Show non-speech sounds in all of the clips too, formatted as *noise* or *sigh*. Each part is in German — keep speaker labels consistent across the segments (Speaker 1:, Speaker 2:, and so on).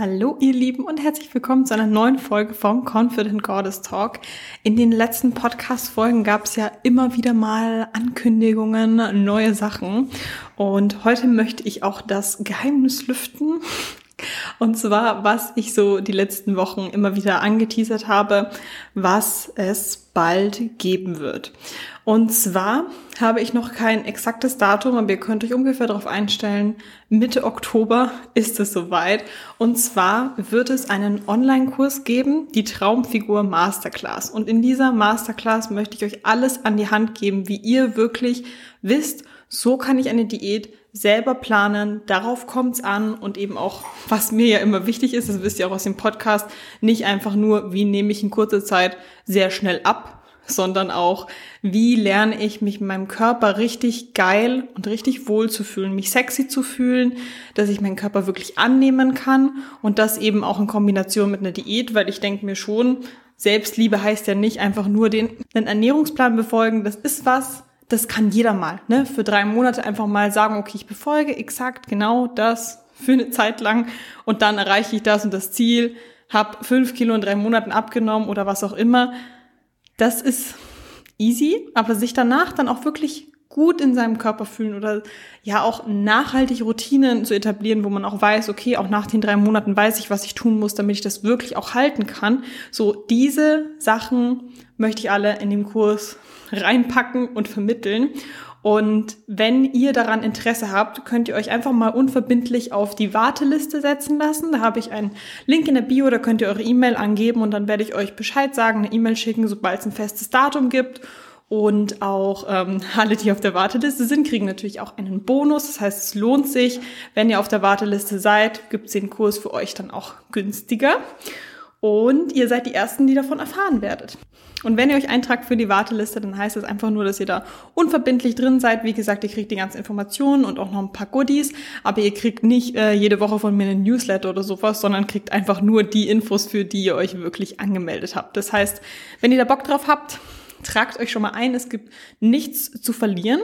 Speaker 1: Hallo ihr Lieben und herzlich willkommen zu einer neuen Folge vom Confident Goddess Talk. In den letzten Podcast-Folgen gab es ja immer wieder mal Ankündigungen, neue Sachen. Und heute möchte ich auch das Geheimnis lüften. Und zwar, was ich so die letzten Wochen immer wieder angeteasert habe, was es bald geben wird. Und zwar habe ich noch kein exaktes Datum, aber ihr könnt euch ungefähr darauf einstellen, Mitte Oktober ist es soweit. Und zwar wird es einen Online-Kurs geben, die Traumfigur Masterclass. Und in dieser Masterclass möchte ich euch alles an die Hand geben, wie ihr wirklich wisst, so kann ich eine Diät selber planen, darauf kommt's an und eben auch, was mir ja immer wichtig ist, das wisst ihr auch aus dem Podcast, nicht einfach nur, wie nehme ich in kurzer Zeit sehr schnell ab, sondern auch, wie lerne ich mich in meinem Körper richtig geil und richtig wohl zu fühlen, mich sexy zu fühlen, dass ich meinen Körper wirklich annehmen kann und das eben auch in Kombination mit einer Diät, weil ich denke mir schon, Selbstliebe heißt ja nicht einfach nur den, den Ernährungsplan befolgen, das ist was, das kann jeder mal, ne? Für drei Monate einfach mal sagen, okay, ich befolge exakt genau das für eine Zeit lang und dann erreiche ich das und das Ziel, habe fünf Kilo in drei Monaten abgenommen oder was auch immer das ist easy, aber sich danach dann auch wirklich gut in seinem Körper fühlen oder ja auch nachhaltig Routinen zu etablieren, wo man auch weiß, okay, auch nach den drei Monaten weiß ich, was ich tun muss, damit ich das wirklich auch halten kann. So diese Sachen möchte ich alle in dem Kurs reinpacken und vermitteln. Und wenn ihr daran Interesse habt, könnt ihr euch einfach mal unverbindlich auf die Warteliste setzen lassen. Da habe ich einen Link in der Bio, da könnt ihr eure E-Mail angeben und dann werde ich euch Bescheid sagen, eine E-Mail schicken, sobald es ein festes Datum gibt. Und auch ähm, *laughs* alle, die auf der Warteliste sind, kriegen natürlich auch einen Bonus. Das heißt, es lohnt sich. Wenn ihr auf der Warteliste seid, gibt es den Kurs für euch dann auch günstiger. Und ihr seid die Ersten, die davon erfahren werdet. Und wenn ihr euch eintragt für die Warteliste, dann heißt es einfach nur, dass ihr da unverbindlich drin seid. Wie gesagt, ihr kriegt die ganzen Informationen und auch noch ein paar Goodies, aber ihr kriegt nicht äh, jede Woche von mir einen Newsletter oder sowas, sondern kriegt einfach nur die Infos, für die ihr euch wirklich angemeldet habt. Das heißt, wenn ihr da Bock drauf habt, tragt euch schon mal ein, es gibt nichts zu verlieren.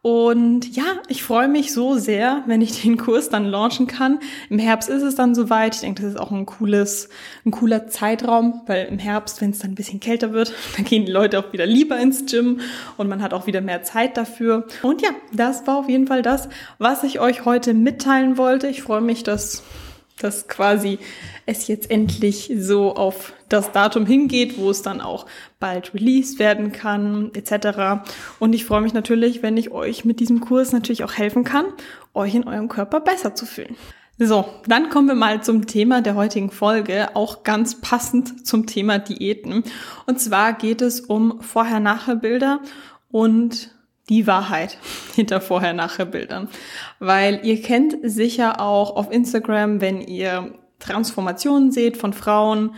Speaker 1: Und ja, ich freue mich so sehr, wenn ich den Kurs dann launchen kann. Im Herbst ist es dann soweit. Ich denke, das ist auch ein cooles, ein cooler Zeitraum, weil im Herbst, wenn es dann ein bisschen kälter wird, *laughs* dann gehen die Leute auch wieder lieber ins Gym und man hat auch wieder mehr Zeit dafür. Und ja, das war auf jeden Fall das, was ich euch heute mitteilen wollte. Ich freue mich, dass dass quasi es jetzt endlich so auf das Datum hingeht, wo es dann auch bald released werden kann, etc. Und ich freue mich natürlich, wenn ich euch mit diesem Kurs natürlich auch helfen kann, euch in eurem Körper besser zu fühlen. So, dann kommen wir mal zum Thema der heutigen Folge, auch ganz passend zum Thema Diäten. Und zwar geht es um Vorher-Nachher-Bilder und die Wahrheit *laughs* hinter Vorher-Nachher-Bildern. Weil ihr kennt sicher auch auf Instagram, wenn ihr Transformationen seht von Frauen,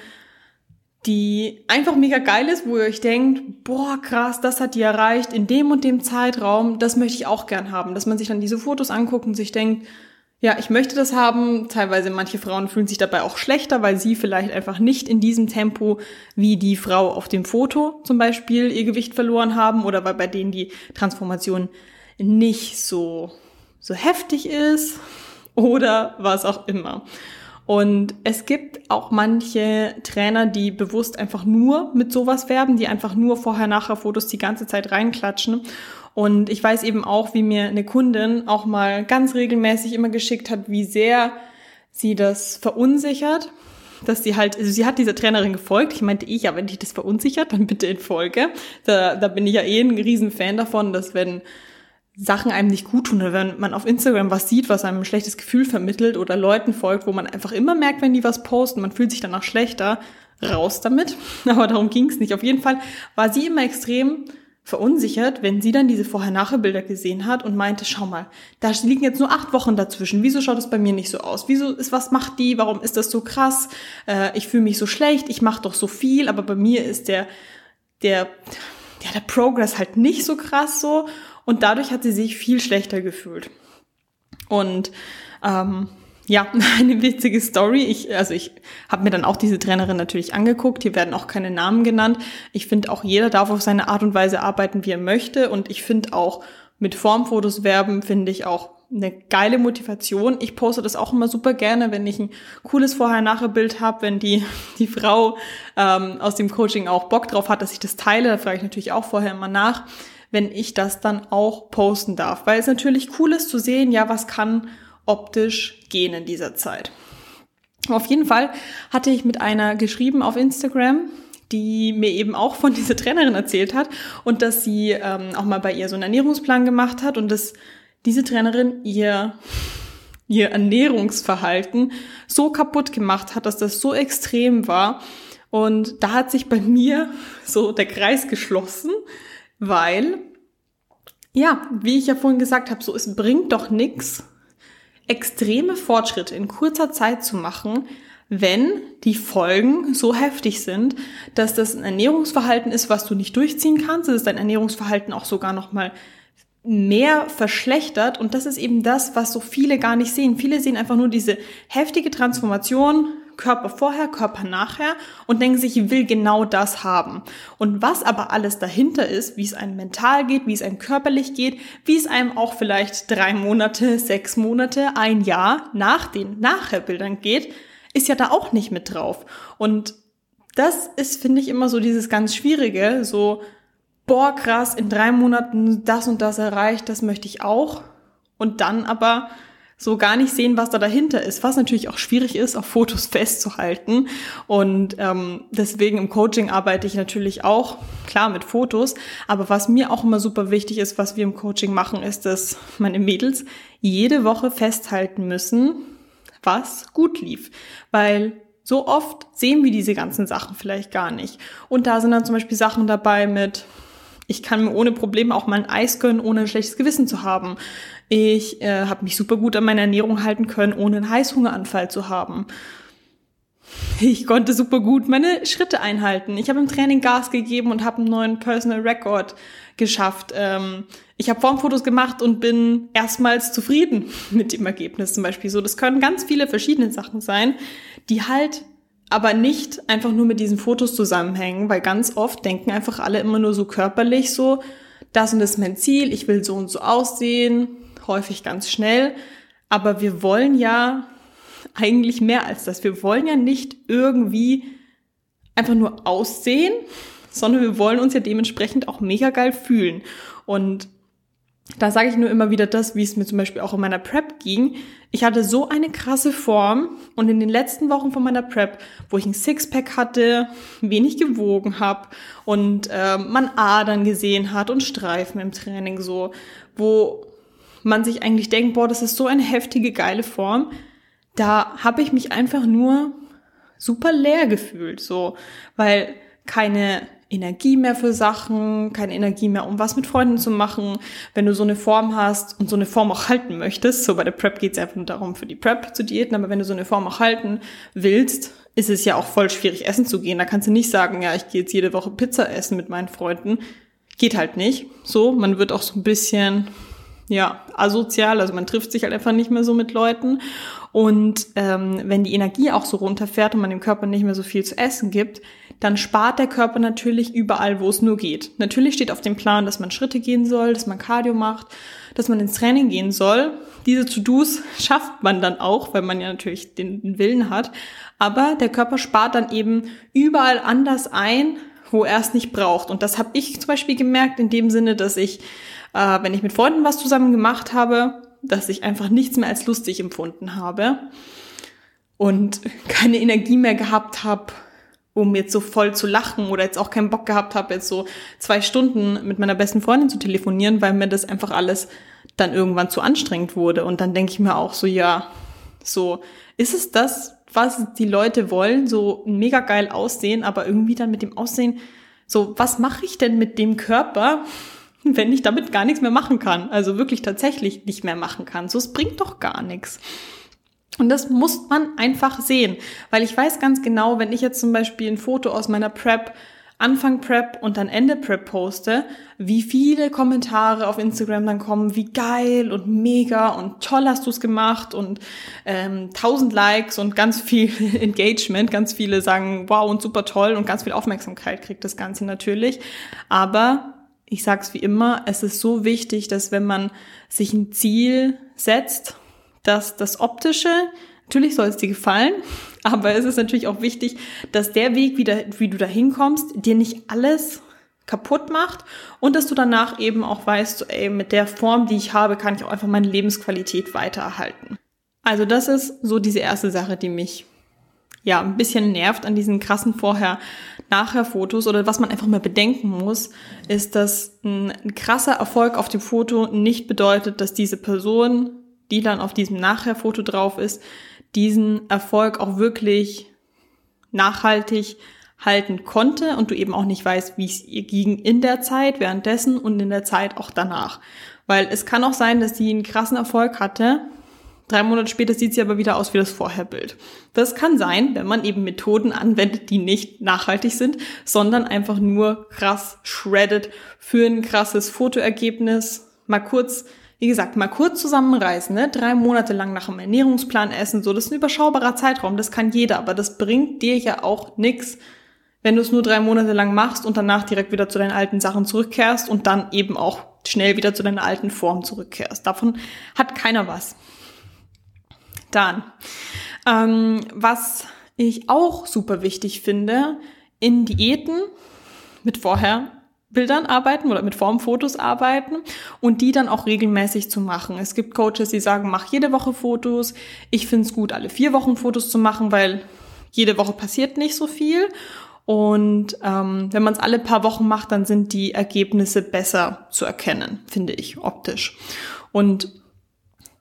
Speaker 1: die einfach mega geil ist, wo ihr euch denkt, boah, krass, das hat die erreicht in dem und dem Zeitraum, das möchte ich auch gern haben. Dass man sich dann diese Fotos anguckt und sich denkt, ja, ich möchte das haben. Teilweise manche Frauen fühlen sich dabei auch schlechter, weil sie vielleicht einfach nicht in diesem Tempo wie die Frau auf dem Foto zum Beispiel ihr Gewicht verloren haben oder weil bei denen die Transformation nicht so, so heftig ist *laughs* oder was auch immer. Und es gibt auch manche Trainer, die bewusst einfach nur mit sowas werben, die einfach nur Vorher-Nachher-Fotos die ganze Zeit reinklatschen. Und ich weiß eben auch, wie mir eine Kundin auch mal ganz regelmäßig immer geschickt hat, wie sehr sie das verunsichert, dass sie halt, also sie hat dieser Trainerin gefolgt. Ich meinte, ich, ja, wenn dich das verunsichert, dann bitte in Folge. Da, da bin ich ja eh ein riesen Fan davon, dass wenn Sachen einem nicht gut tun oder wenn man auf Instagram was sieht, was einem ein schlechtes Gefühl vermittelt oder Leuten folgt, wo man einfach immer merkt, wenn die was posten, man fühlt sich danach schlechter, raus damit. *laughs* Aber darum ging es nicht. Auf jeden Fall war sie immer extrem verunsichert, wenn sie dann diese Vorher-Nachher-Bilder gesehen hat und meinte, schau mal, da liegen jetzt nur acht Wochen dazwischen. Wieso schaut es bei mir nicht so aus? Wieso ist, was macht die? Warum ist das so krass? Äh, ich fühle mich so schlecht, ich mache doch so viel, aber bei mir ist der, der, ja, der Progress halt nicht so krass so. Und dadurch hat sie sich viel schlechter gefühlt. Und ähm, ja, *laughs* eine witzige Story. Ich, also ich habe mir dann auch diese Trainerin natürlich angeguckt. Hier werden auch keine Namen genannt. Ich finde auch jeder darf auf seine Art und Weise arbeiten, wie er möchte. Und ich finde auch mit Formfotos werben finde ich auch eine geile Motivation. Ich poste das auch immer super gerne, wenn ich ein cooles Vorher-Nachher-Bild habe, wenn die, *laughs* die Frau ähm, aus dem Coaching auch Bock drauf hat, dass ich das teile, da frage ich natürlich auch vorher immer nach, wenn ich das dann auch posten darf. Weil es natürlich cool ist zu sehen, ja, was kann optisch gehen in dieser Zeit. Auf jeden Fall hatte ich mit einer geschrieben auf Instagram, die mir eben auch von dieser Trainerin erzählt hat und dass sie ähm, auch mal bei ihr so einen Ernährungsplan gemacht hat und dass diese Trainerin ihr ihr Ernährungsverhalten so kaputt gemacht hat, dass das so extrem war. Und da hat sich bei mir so der Kreis geschlossen, weil, ja, wie ich ja vorhin gesagt habe, so es bringt doch nichts, extreme Fortschritte in kurzer Zeit zu machen, wenn die Folgen so heftig sind, dass das ein Ernährungsverhalten ist, was du nicht durchziehen kannst, dass dein Ernährungsverhalten auch sogar noch mal mehr verschlechtert und das ist eben das, was so viele gar nicht sehen. Viele sehen einfach nur diese heftige Transformation, Körper vorher, Körper nachher und denken sich, ich will genau das haben. Und was aber alles dahinter ist, wie es einem mental geht, wie es einem körperlich geht, wie es einem auch vielleicht drei Monate, sechs Monate, ein Jahr nach den Nachherbildern geht, ist ja da auch nicht mit drauf. Und das ist, finde ich, immer so dieses ganz Schwierige, so, boah, krass, in drei Monaten das und das erreicht, das möchte ich auch. Und dann aber so gar nicht sehen, was da dahinter ist, was natürlich auch schwierig ist, auf Fotos *laughs* festzuhalten. Und ähm, deswegen im Coaching arbeite ich natürlich auch, klar, mit Fotos. Aber was mir auch immer super wichtig ist, was wir im Coaching machen, ist, dass meine Mädels jede Woche festhalten müssen, was gut lief. Weil so oft sehen wir diese ganzen Sachen vielleicht gar nicht. Und da sind dann zum Beispiel Sachen dabei mit, ich kann mir ohne Probleme auch mal ein Eis gönnen, ohne ein schlechtes Gewissen zu haben. Ich äh, habe mich super gut an meine Ernährung halten können, ohne einen Heißhungeranfall zu haben. Ich konnte super gut meine Schritte einhalten. Ich habe im Training Gas gegeben und habe einen neuen Personal Record geschafft. Ähm, ich habe Formfotos gemacht und bin erstmals zufrieden *laughs* mit dem Ergebnis zum Beispiel. So, das können ganz viele verschiedene Sachen sein, die halt aber nicht einfach nur mit diesen Fotos zusammenhängen, weil ganz oft denken einfach alle immer nur so körperlich so, das und das ist mein Ziel, ich will so und so aussehen, häufig ganz schnell. Aber wir wollen ja eigentlich mehr als das. Wir wollen ja nicht irgendwie einfach nur aussehen, sondern wir wollen uns ja dementsprechend auch mega geil fühlen. Und da sage ich nur immer wieder das, wie es mir zum Beispiel auch in meiner Prep ging. Ich hatte so eine krasse Form und in den letzten Wochen von meiner Prep, wo ich ein Sixpack hatte, wenig gewogen habe und äh, man Adern gesehen hat und Streifen im Training so, wo man sich eigentlich denkt, boah, das ist so eine heftige, geile Form, da habe ich mich einfach nur super leer gefühlt, so, weil keine Energie mehr für Sachen, keine Energie mehr, um was mit Freunden zu machen. Wenn du so eine Form hast und so eine Form auch halten möchtest, so bei der Prep geht es einfach nur darum, für die Prep zu diäten, aber wenn du so eine Form auch halten willst, ist es ja auch voll schwierig, essen zu gehen. Da kannst du nicht sagen, ja, ich gehe jetzt jede Woche Pizza essen mit meinen Freunden. Geht halt nicht. So, man wird auch so ein bisschen ja, asozial, also man trifft sich halt einfach nicht mehr so mit Leuten. Und ähm, wenn die Energie auch so runterfährt und man dem Körper nicht mehr so viel zu essen gibt, dann spart der Körper natürlich überall, wo es nur geht. Natürlich steht auf dem Plan, dass man Schritte gehen soll, dass man Cardio macht, dass man ins Training gehen soll. Diese To-Dos *laughs* schafft man dann auch, weil man ja natürlich den Willen hat. Aber der Körper spart dann eben überall anders ein, wo er es nicht braucht. Und das habe ich zum Beispiel gemerkt in dem Sinne, dass ich äh, wenn ich mit Freunden was zusammen gemacht habe, dass ich einfach nichts mehr als lustig empfunden habe und keine Energie mehr gehabt habe, um jetzt so voll zu lachen oder jetzt auch keinen Bock gehabt habe, jetzt so zwei Stunden mit meiner besten Freundin zu telefonieren, weil mir das einfach alles dann irgendwann zu anstrengend wurde. Und dann denke ich mir auch so, ja, so, ist es das, was die Leute wollen, so mega geil aussehen, aber irgendwie dann mit dem Aussehen, so, was mache ich denn mit dem Körper, *laughs* wenn ich damit gar nichts mehr machen kann. Also wirklich tatsächlich nicht mehr machen kann. So, es bringt doch gar nichts. Und das muss man einfach sehen, weil ich weiß ganz genau, wenn ich jetzt zum Beispiel ein Foto aus meiner Prep Anfang Prep und dann Ende Prep poste, wie viele Kommentare auf Instagram dann kommen, wie geil und mega und toll hast du es gemacht und ähm, 1000 Likes und ganz viel *laughs* Engagement, ganz viele sagen wow und super toll und ganz viel Aufmerksamkeit kriegt das Ganze natürlich. Aber ich sag's wie immer, es ist so wichtig, dass wenn man sich ein Ziel setzt, dass das Optische, natürlich soll es dir gefallen, *laughs* aber es ist natürlich auch wichtig, dass der Weg, wie, da, wie du da hinkommst, dir nicht alles kaputt macht und dass du danach eben auch weißt, ey, mit der Form, die ich habe, kann ich auch einfach meine Lebensqualität weiter erhalten. Also das ist so diese erste Sache, die mich ja ein bisschen nervt an diesen krassen Vorher-Nachher-Fotos oder was man einfach mal bedenken muss, ist, dass ein, ein krasser Erfolg auf dem Foto nicht bedeutet, dass diese Person, die dann auf diesem Nachher-Foto drauf ist, diesen Erfolg auch wirklich nachhaltig halten konnte und du eben auch nicht weißt, wie es ihr ging in der Zeit, währenddessen und in der Zeit auch danach. Weil es kann auch sein, dass sie einen krassen Erfolg hatte. Drei Monate später sieht sie aber wieder aus wie das Vorherbild. Das kann sein, wenn man eben Methoden anwendet, die nicht nachhaltig sind, sondern einfach nur krass shredded für ein krasses Fotoergebnis. Mal kurz wie gesagt, mal kurz zusammenreißen, ne? drei Monate lang nach einem Ernährungsplan essen, so, das ist ein überschaubarer Zeitraum, das kann jeder, aber das bringt dir ja auch nix, wenn du es nur drei Monate lang machst und danach direkt wieder zu deinen alten Sachen zurückkehrst und dann eben auch schnell wieder zu deiner alten Form zurückkehrst. Davon hat keiner was. Dann, ähm, was ich auch super wichtig finde, in Diäten mit vorher Bildern arbeiten oder mit Formfotos arbeiten und die dann auch regelmäßig zu machen. Es gibt Coaches, die sagen, mach jede Woche Fotos. Ich finde es gut, alle vier Wochen Fotos zu machen, weil jede Woche passiert nicht so viel. Und ähm, wenn man es alle paar Wochen macht, dann sind die Ergebnisse besser zu erkennen, finde ich, optisch. Und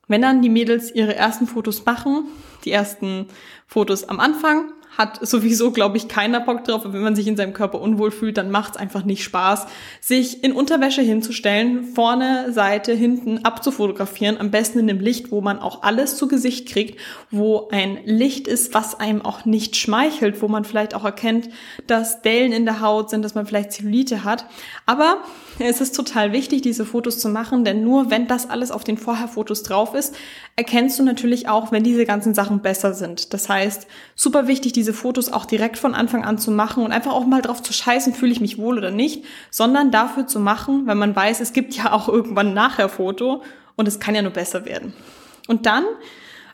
Speaker 1: wenn dann die Mädels ihre ersten Fotos machen, die ersten Fotos am Anfang, hat sowieso, glaube ich, keiner Bock drauf. Und wenn man sich in seinem Körper unwohl fühlt, dann macht es einfach nicht Spaß, sich in Unterwäsche hinzustellen, vorne, Seite, hinten abzufotografieren. Am besten in einem Licht, wo man auch alles zu Gesicht kriegt, wo ein Licht ist, was einem auch nicht schmeichelt, wo man vielleicht auch erkennt, dass Dellen in der Haut sind, dass man vielleicht Zellulite hat. Aber es ist total wichtig, diese Fotos zu machen, denn nur wenn das alles auf den Vorherfotos drauf ist, erkennst du natürlich auch, wenn diese ganzen Sachen besser sind. Das heißt, super wichtig, diese Fotos auch direkt von Anfang an zu machen und einfach auch mal drauf zu scheißen, fühle ich mich wohl oder nicht, sondern dafür zu machen, wenn man weiß, es gibt ja auch irgendwann nachher Foto und es kann ja nur besser werden. Und dann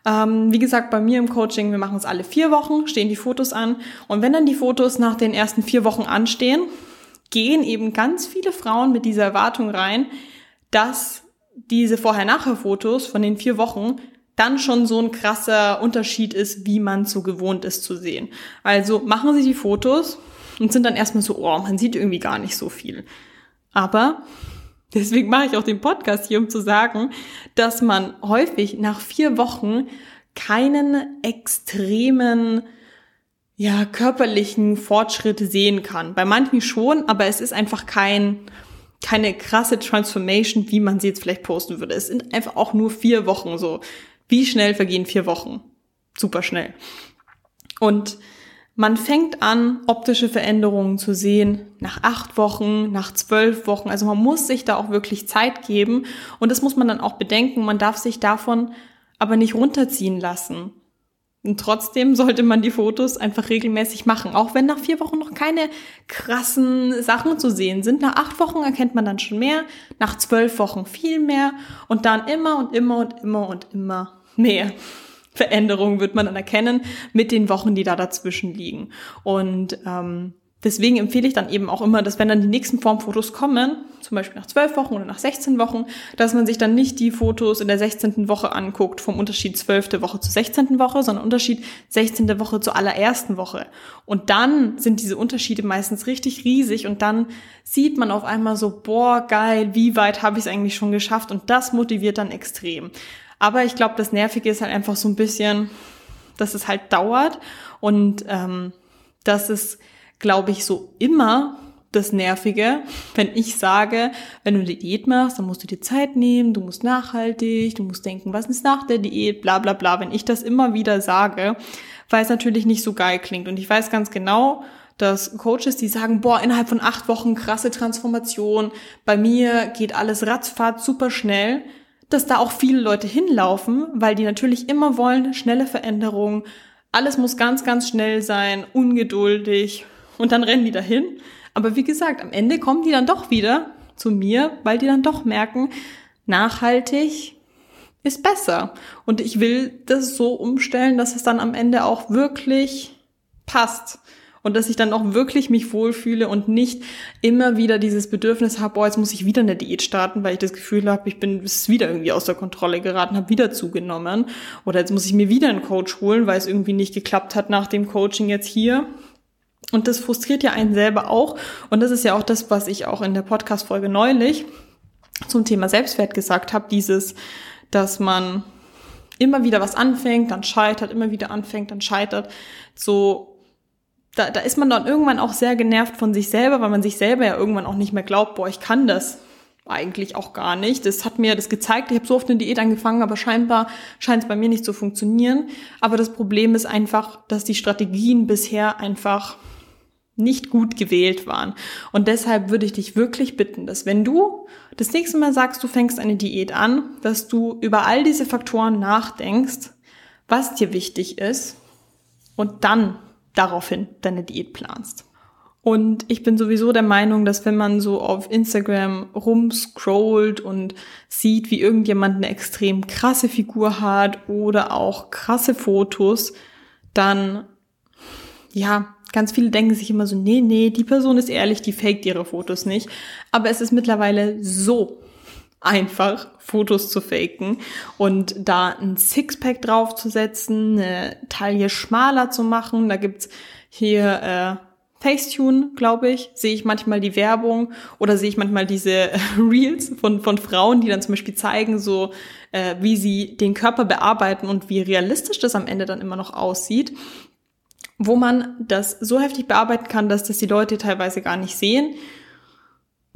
Speaker 1: ähm, wie gesagt, bei mir im Coaching, wir machen es alle vier Wochen, stehen die Fotos an. Und wenn dann die Fotos nach den ersten vier Wochen anstehen, gehen eben ganz viele Frauen mit dieser Erwartung rein, dass diese Vorher-Nachher-Fotos von den vier Wochen dann schon so ein krasser Unterschied ist, wie man so gewohnt ist zu sehen. Also machen sie die Fotos und sind dann erstmal so, oh, man sieht irgendwie gar nicht so viel. Aber deswegen mache ich auch den Podcast hier, um zu sagen, dass man häufig nach vier Wochen keinen extremen ja, körperlichen Fortschritt sehen kann. Bei manchen schon, aber es ist einfach kein, keine krasse Transformation, wie man sie jetzt vielleicht posten würde. Es sind einfach auch nur vier Wochen so. Wie schnell vergehen vier Wochen? Super schnell. Und man fängt an, optische Veränderungen zu sehen nach acht Wochen, nach zwölf Wochen. Also man muss sich da auch wirklich Zeit geben. Und das muss man dann auch bedenken. Man darf sich davon aber nicht runterziehen lassen. Und trotzdem sollte man die Fotos einfach regelmäßig machen, auch wenn nach vier Wochen noch keine krassen Sachen zu sehen sind. Nach acht Wochen erkennt man dann schon mehr, nach zwölf Wochen viel mehr und dann immer und immer und immer und immer mehr. Veränderungen wird man dann erkennen mit den Wochen, die da dazwischen liegen. Und ähm, Deswegen empfehle ich dann eben auch immer, dass wenn dann die nächsten Formfotos kommen, zum Beispiel nach 12 Wochen oder nach 16 Wochen, dass man sich dann nicht die Fotos in der 16. Woche anguckt vom Unterschied 12. Woche zu 16. Woche, sondern Unterschied 16. Woche zur allerersten Woche. Und dann sind diese Unterschiede meistens richtig riesig und dann sieht man auf einmal so, boah, geil, wie weit habe ich es eigentlich schon geschafft und das motiviert dann extrem. Aber ich glaube, das Nervige ist halt einfach so ein bisschen, dass es halt dauert und ähm, dass es glaube ich, so immer das Nervige, wenn ich sage, wenn du eine Diät machst, dann musst du dir Zeit nehmen, du musst nachhaltig, du musst denken, was ist nach der Diät, bla bla bla. Wenn ich das immer wieder sage, weil es natürlich nicht so geil klingt. Und ich weiß ganz genau, dass Coaches, die sagen, boah, innerhalb von acht Wochen krasse Transformation, bei mir geht alles ratzfahrt super schnell, dass da auch viele Leute hinlaufen, weil die natürlich immer wollen, schnelle Veränderungen, alles muss ganz, ganz schnell sein, ungeduldig, und dann rennen die dahin. Aber wie gesagt, am Ende kommen die dann doch wieder zu mir, weil die dann doch merken, nachhaltig ist besser. Und ich will das so umstellen, dass es dann am Ende auch wirklich passt und dass ich dann auch wirklich mich wohlfühle und nicht immer wieder dieses Bedürfnis habe, boah, jetzt muss ich wieder eine Diät starten, weil ich das Gefühl habe, ich bin es wieder irgendwie aus der Kontrolle geraten, habe wieder zugenommen oder jetzt muss ich mir wieder einen Coach holen, weil es irgendwie nicht geklappt hat nach dem Coaching jetzt hier. Und das frustriert ja einen selber auch und das ist ja auch das, was ich auch in der Podcast Folge neulich zum Thema Selbstwert gesagt habe, dieses dass man immer wieder was anfängt, dann scheitert, immer wieder anfängt, dann scheitert, so da, da ist man dann irgendwann auch sehr genervt von sich selber, weil man sich selber ja irgendwann auch nicht mehr glaubt, boah, ich kann das eigentlich auch gar nicht. Das hat mir das gezeigt. Ich habe so oft eine Diät angefangen, aber scheinbar scheint es bei mir nicht zu funktionieren. Aber das Problem ist einfach, dass die Strategien bisher einfach nicht gut gewählt waren. Und deshalb würde ich dich wirklich bitten, dass wenn du das nächste Mal sagst, du fängst eine Diät an, dass du über all diese Faktoren nachdenkst, was dir wichtig ist und dann daraufhin deine Diät planst. Und ich bin sowieso der Meinung, dass wenn man so auf Instagram rumscrollt und sieht, wie irgendjemand eine extrem krasse Figur hat oder auch krasse Fotos, dann, ja, ganz viele denken sich immer so, nee, nee, die Person ist ehrlich, die faked ihre Fotos nicht. Aber es ist mittlerweile so einfach, Fotos zu faken und da ein Sixpack draufzusetzen, eine Taille schmaler zu machen. Da gibt's hier äh, Facetune, glaube ich, sehe ich manchmal die Werbung oder sehe ich manchmal diese *laughs* Reels von, von Frauen, die dann zum Beispiel zeigen, so äh, wie sie den Körper bearbeiten und wie realistisch das am Ende dann immer noch aussieht wo man das so heftig bearbeiten kann, dass das die Leute teilweise gar nicht sehen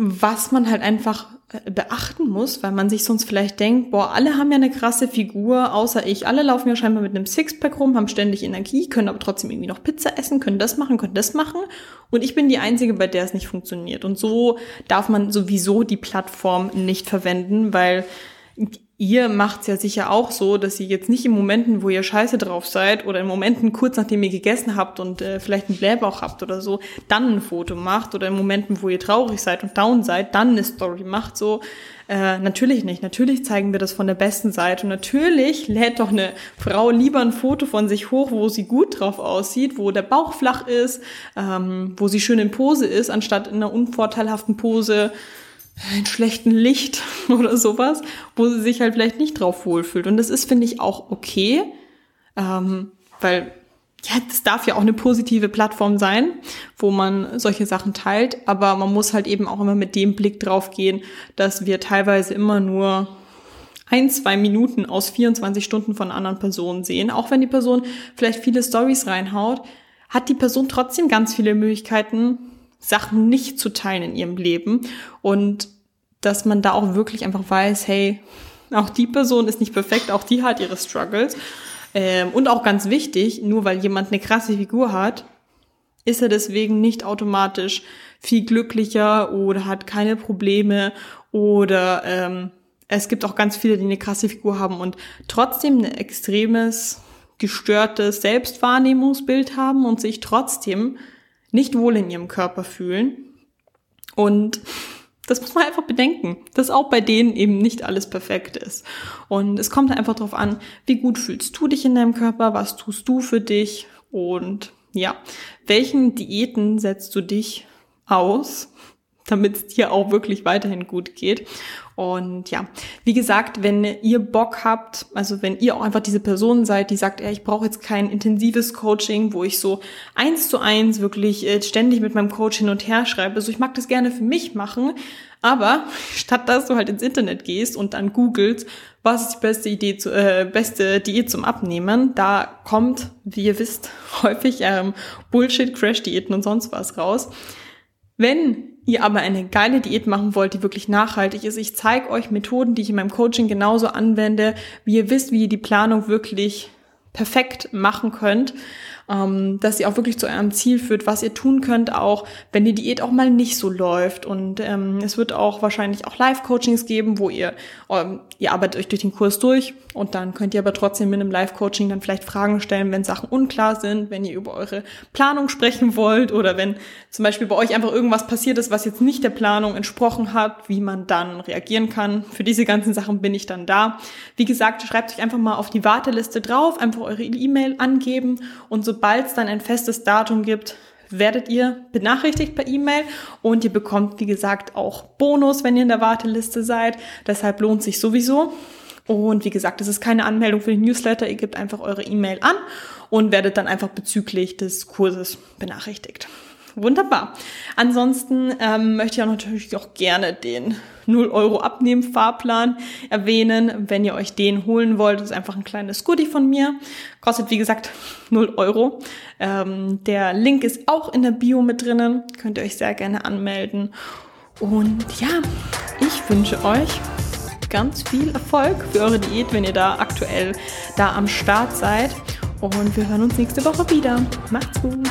Speaker 1: was man halt einfach äh, beachten muss, weil man sich sonst vielleicht denkt, boah, alle haben ja eine krasse Figur, außer ich. Alle laufen ja scheinbar mit einem Sixpack rum, haben ständig Energie, können aber trotzdem irgendwie noch Pizza essen, können das machen, können das machen. Und ich bin die Einzige, bei der es nicht funktioniert. Und so darf man sowieso die Plattform nicht verwenden, weil ihr macht's ja sicher auch so, dass ihr jetzt nicht in Momenten, wo ihr scheiße drauf seid oder in Momenten kurz nachdem ihr gegessen habt und äh, vielleicht einen Blähbauch habt oder so, dann ein Foto macht oder in Momenten, wo ihr traurig seid und down seid, dann eine Story macht. So äh, natürlich nicht. Natürlich zeigen wir das von der besten Seite und natürlich lädt doch eine Frau lieber ein Foto von sich hoch, wo sie gut drauf aussieht, wo der Bauch flach ist, ähm, wo sie schön in Pose ist, anstatt in einer unvorteilhaften Pose in schlechten Licht *laughs* oder sowas, wo sie sich halt vielleicht nicht drauf wohlfühlt. Und das ist, finde ich, auch okay, ähm, weil ja, das darf ja auch eine positive Plattform sein, wo man solche Sachen teilt, aber man muss halt eben auch immer mit dem Blick drauf gehen, dass wir teilweise immer nur ein, zwei Minuten aus 24 Stunden von anderen Personen sehen. Auch wenn die Person vielleicht viele Stories reinhaut, hat die Person trotzdem ganz viele Möglichkeiten, Sachen nicht zu teilen in ihrem Leben und dass man da auch wirklich einfach weiß, hey, auch die Person ist nicht perfekt, auch die hat ihre Struggles. Ähm, und auch ganz wichtig, nur weil jemand eine krasse Figur hat, ist er deswegen nicht automatisch viel glücklicher oder hat keine Probleme oder ähm, es gibt auch ganz viele, die eine krasse Figur haben und trotzdem ein extremes, gestörtes Selbstwahrnehmungsbild haben und sich trotzdem nicht wohl in ihrem Körper fühlen. Und das muss man einfach bedenken, dass auch bei denen eben nicht alles perfekt ist. Und es kommt einfach darauf an, wie gut fühlst du dich in deinem Körper, was tust du für dich und ja, welchen Diäten setzt du dich aus, damit es dir auch wirklich weiterhin gut geht. Und ja, wie gesagt, wenn ihr Bock habt, also wenn ihr auch einfach diese Person seid, die sagt, ey, ich brauche jetzt kein intensives Coaching, wo ich so eins zu eins wirklich äh, ständig mit meinem Coach hin und her schreibe. Also ich mag das gerne für mich machen, aber *laughs* statt dass du halt ins Internet gehst und dann googelst, was ist die beste Idee zu, äh, beste Diät zum Abnehmen, da kommt, wie ihr wisst, *laughs* häufig ähm, Bullshit, Crash-Diäten und sonst was raus. Wenn ihr aber eine geile Diät machen wollt, die wirklich nachhaltig ist, ich zeige euch Methoden, die ich in meinem Coaching genauso anwende, wie ihr wisst, wie ihr die Planung wirklich perfekt machen könnt. Ähm, dass sie auch wirklich zu eurem Ziel führt, was ihr tun könnt, auch wenn die Diät auch mal nicht so läuft. Und ähm, es wird auch wahrscheinlich auch Live-Coachings geben, wo ihr, ähm, ihr arbeitet euch durch den Kurs durch und dann könnt ihr aber trotzdem mit einem Live-Coaching dann vielleicht Fragen stellen, wenn Sachen unklar sind, wenn ihr über eure Planung sprechen wollt oder wenn zum Beispiel bei euch einfach irgendwas passiert ist, was jetzt nicht der Planung entsprochen hat, wie man dann reagieren kann. Für diese ganzen Sachen bin ich dann da. Wie gesagt, schreibt euch einfach mal auf die Warteliste drauf, einfach eure E-Mail angeben und sobald es dann ein festes Datum gibt, werdet ihr benachrichtigt per E-Mail und ihr bekommt, wie gesagt, auch Bonus, wenn ihr in der Warteliste seid. Deshalb lohnt sich sowieso. Und wie gesagt, es ist keine Anmeldung für den Newsletter. Ihr gebt einfach eure E-Mail an und werdet dann einfach bezüglich des Kurses benachrichtigt. Wunderbar. Ansonsten ähm, möchte ich auch natürlich auch gerne den 0 Euro Abnehmen Fahrplan erwähnen. Wenn ihr euch den holen wollt, ist einfach ein kleines Goodie von mir. Kostet wie gesagt 0 Euro. Ähm, der Link ist auch in der Bio mit drinnen. Könnt ihr euch sehr gerne anmelden. Und ja, ich wünsche euch ganz viel Erfolg für eure Diät, wenn ihr da aktuell da am Start seid. Und wir hören uns nächste Woche wieder. Macht's gut.